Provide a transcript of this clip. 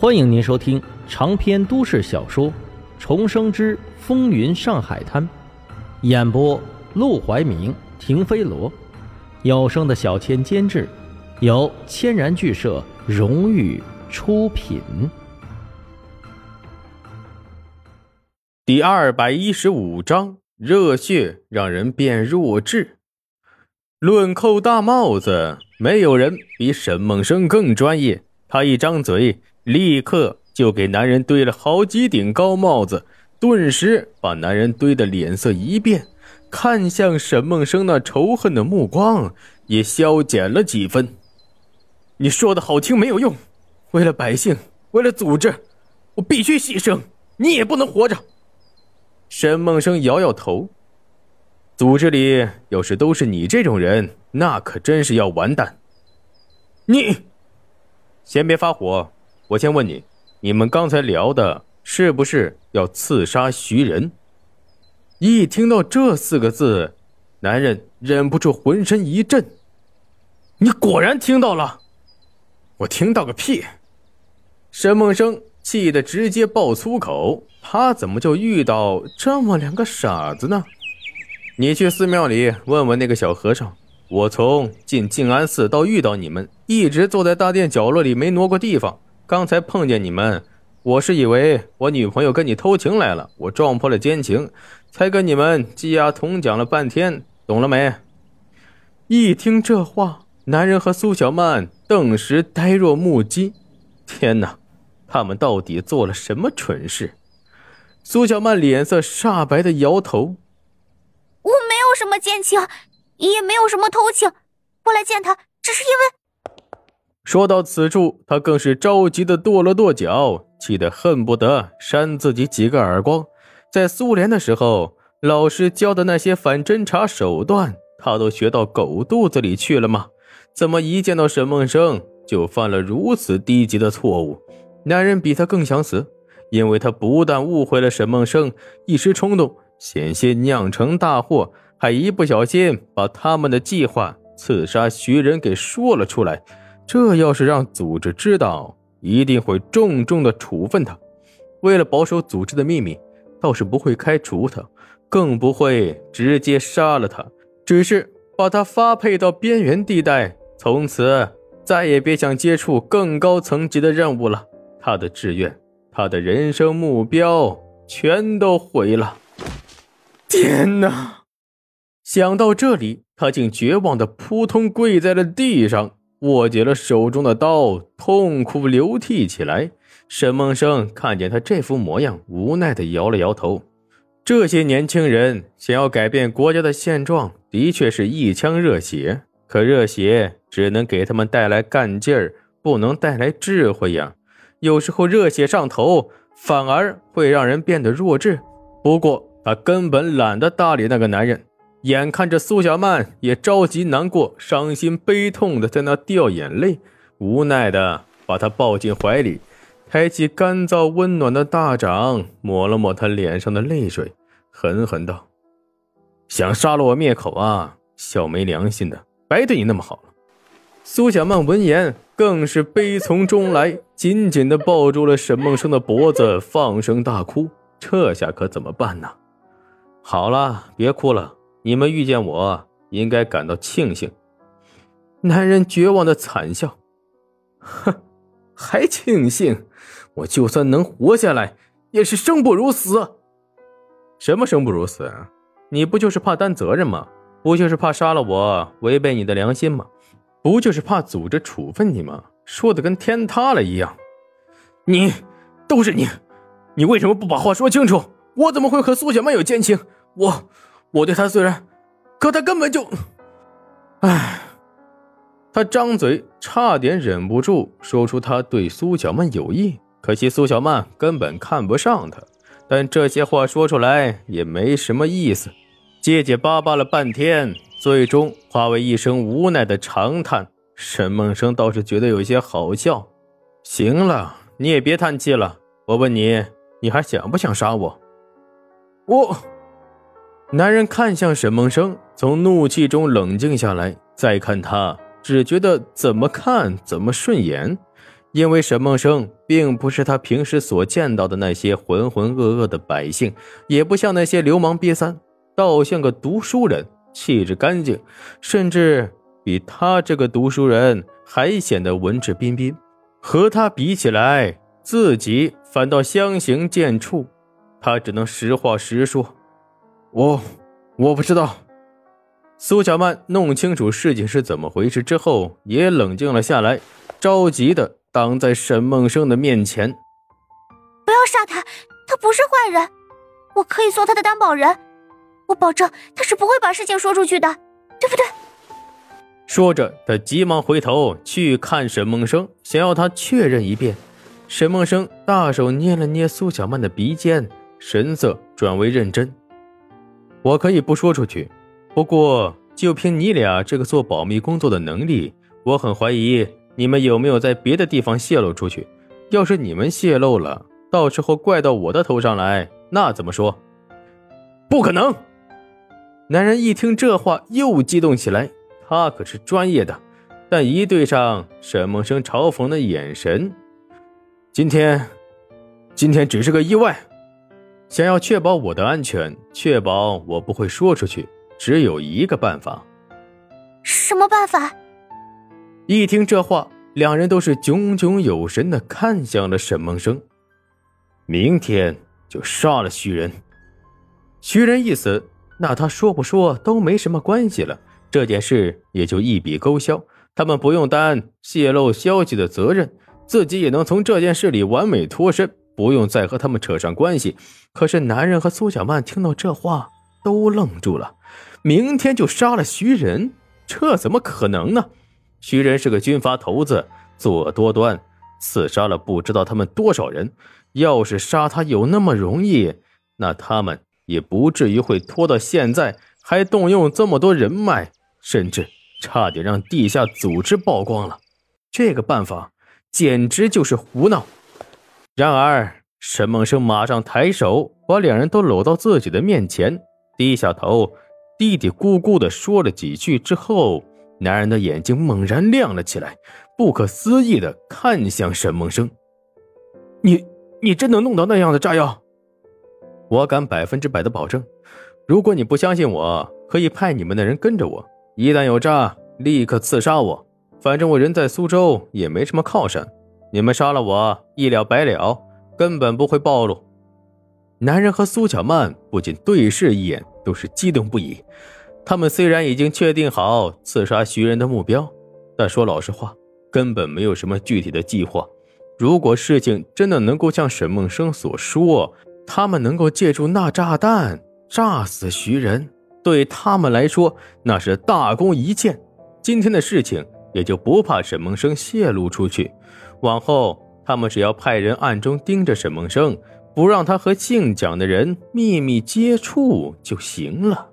欢迎您收听长篇都市小说《重生之风云上海滩》，演播：陆怀明、停飞罗，有声的小千监制，由千然剧社荣誉出品。第二百一十五章：热血让人变弱智。论扣大帽子，没有人比沈梦生更专业。他一张嘴。立刻就给男人堆了好几顶高帽子，顿时把男人堆的脸色一变，看向沈梦生那仇恨的目光也消减了几分。你说的好听没有用，为了百姓，为了组织，我必须牺牲，你也不能活着。沈梦生摇摇头，组织里要是都是你这种人，那可真是要完蛋。你，先别发火。我先问你，你们刚才聊的是不是要刺杀徐仁？一听到这四个字，男人忍不住浑身一震。你果然听到了，我听到个屁！沈梦生气得直接爆粗口，他怎么就遇到这么两个傻子呢？你去寺庙里问问那个小和尚，我从进静安寺到遇到你们，一直坐在大殿角落里没挪过地方。刚才碰见你们，我是以为我女朋友跟你偷情来了，我撞破了奸情，才跟你们鸡鸭同讲了半天，懂了没？一听这话，男人和苏小曼顿时呆若木鸡。天哪，他们到底做了什么蠢事？苏小曼脸色煞白的摇头：“我没有什么奸情，也没有什么偷情，我来见他只是因为……”说到此处，他更是着急的跺了跺脚，气得恨不得扇自己几个耳光。在苏联的时候，老师教的那些反侦查手段，他都学到狗肚子里去了吗？怎么一见到沈梦生就犯了如此低级的错误？男人比他更想死，因为他不但误会了沈梦生，一时冲动险些酿成大祸，还一不小心把他们的计划刺杀徐仁给说了出来。这要是让组织知道，一定会重重的处分他。为了保守组织的秘密，倒是不会开除他，更不会直接杀了他，只是把他发配到边缘地带，从此再也别想接触更高层级的任务了。他的志愿，他的人生目标，全都毁了。天哪！想到这里，他竟绝望的扑通跪在了地上。握紧了手中的刀，痛哭流涕起来。沈梦生看见他这副模样，无奈地摇了摇头。这些年轻人想要改变国家的现状，的确是一腔热血，可热血只能给他们带来干劲儿，不能带来智慧呀。有时候热血上头，反而会让人变得弱智。不过他根本懒得搭理那个男人。眼看着苏小曼也着急、难过、伤心、悲痛的在那掉眼泪，无奈的把她抱进怀里，抬起干燥温暖的大掌，抹了抹她脸上的泪水，狠狠道：“想杀了我灭口啊，小没良心的，白对你那么好了。”苏小曼闻言更是悲从中来，紧紧的抱住了沈梦生的脖子，放声大哭。这下可怎么办呢？好了，别哭了。你们遇见我，应该感到庆幸。男人绝望的惨笑，哼，还庆幸？我就算能活下来，也是生不如死。什么生不如死啊？你不就是怕担责任吗？不就是怕杀了我，违背你的良心吗？不就是怕组织处分你吗？说的跟天塌了一样。你，都是你，你为什么不把话说清楚？我怎么会和苏小曼有奸情？我。我对他虽然，可他根本就……唉，他张嘴差点忍不住说出他对苏小曼有意，可惜苏小曼根本看不上他。但这些话说出来也没什么意思，结结巴巴了半天，最终化为一声无奈的长叹。沈梦生倒是觉得有些好笑。行了，你也别叹气了。我问你，你还想不想杀我？我。男人看向沈梦生，从怒气中冷静下来，再看他，只觉得怎么看怎么顺眼。因为沈梦生并不是他平时所见到的那些浑浑噩噩的百姓，也不像那些流氓瘪三，倒像个读书人，气质干净，甚至比他这个读书人还显得文质彬彬。和他比起来，自己反倒相形见绌。他只能实话实说：“我我不知道。”苏小曼弄清楚事情是怎么回事之后，也冷静了下来，着急的。挡在沈梦生的面前，不要杀他，他不是坏人，我可以做他的担保人，我保证他是不会把事情说出去的，对不对？说着，他急忙回头去看沈梦生，想要他确认一遍。沈梦生大手捏了捏苏小曼的鼻尖，神色转为认真。我可以不说出去，不过就凭你俩这个做保密工作的能力，我很怀疑。你们有没有在别的地方泄露出去？要是你们泄露了，到时候怪到我的头上来，那怎么说？不可能！男人一听这话又激动起来，他可是专业的。但一对上沈梦生嘲讽的眼神，今天，今天只是个意外。想要确保我的安全，确保我不会说出去，只有一个办法。什么办法？一听这话，两人都是炯炯有神的看向了沈梦生。明天就杀了徐仁，徐仁一死，那他说不说都没什么关系了，这件事也就一笔勾销，他们不用担泄露消息的责任，自己也能从这件事里完美脱身，不用再和他们扯上关系。可是男人和苏小曼听到这话都愣住了，明天就杀了徐仁，这怎么可能呢？徐仁是个军阀头子，作恶多端，刺杀了不知道他们多少人。要是杀他有那么容易，那他们也不至于会拖到现在，还动用这么多人脉，甚至差点让地下组织曝光了。这个办法简直就是胡闹。然而，沈梦生马上抬手把两人都搂到自己的面前，低下头，嘀嘀咕咕的说了几句之后。男人的眼睛猛然亮了起来，不可思议的看向沈梦生：“你，你真能弄到那样的炸药？我敢百分之百的保证。如果你不相信我，可以派你们的人跟着我，一旦有诈，立刻刺杀我。反正我人在苏州，也没什么靠山。你们杀了我，一了百了，根本不会暴露。”男人和苏小曼不仅对视一眼，都是激动不已。他们虽然已经确定好刺杀徐仁的目标，但说老实话，根本没有什么具体的计划。如果事情真的能够像沈梦生所说，他们能够借助那炸弹炸死徐仁，对他们来说那是大功一件。今天的事情也就不怕沈梦生泄露出去，往后他们只要派人暗中盯着沈梦生，不让他和姓蒋的人秘密接触就行了。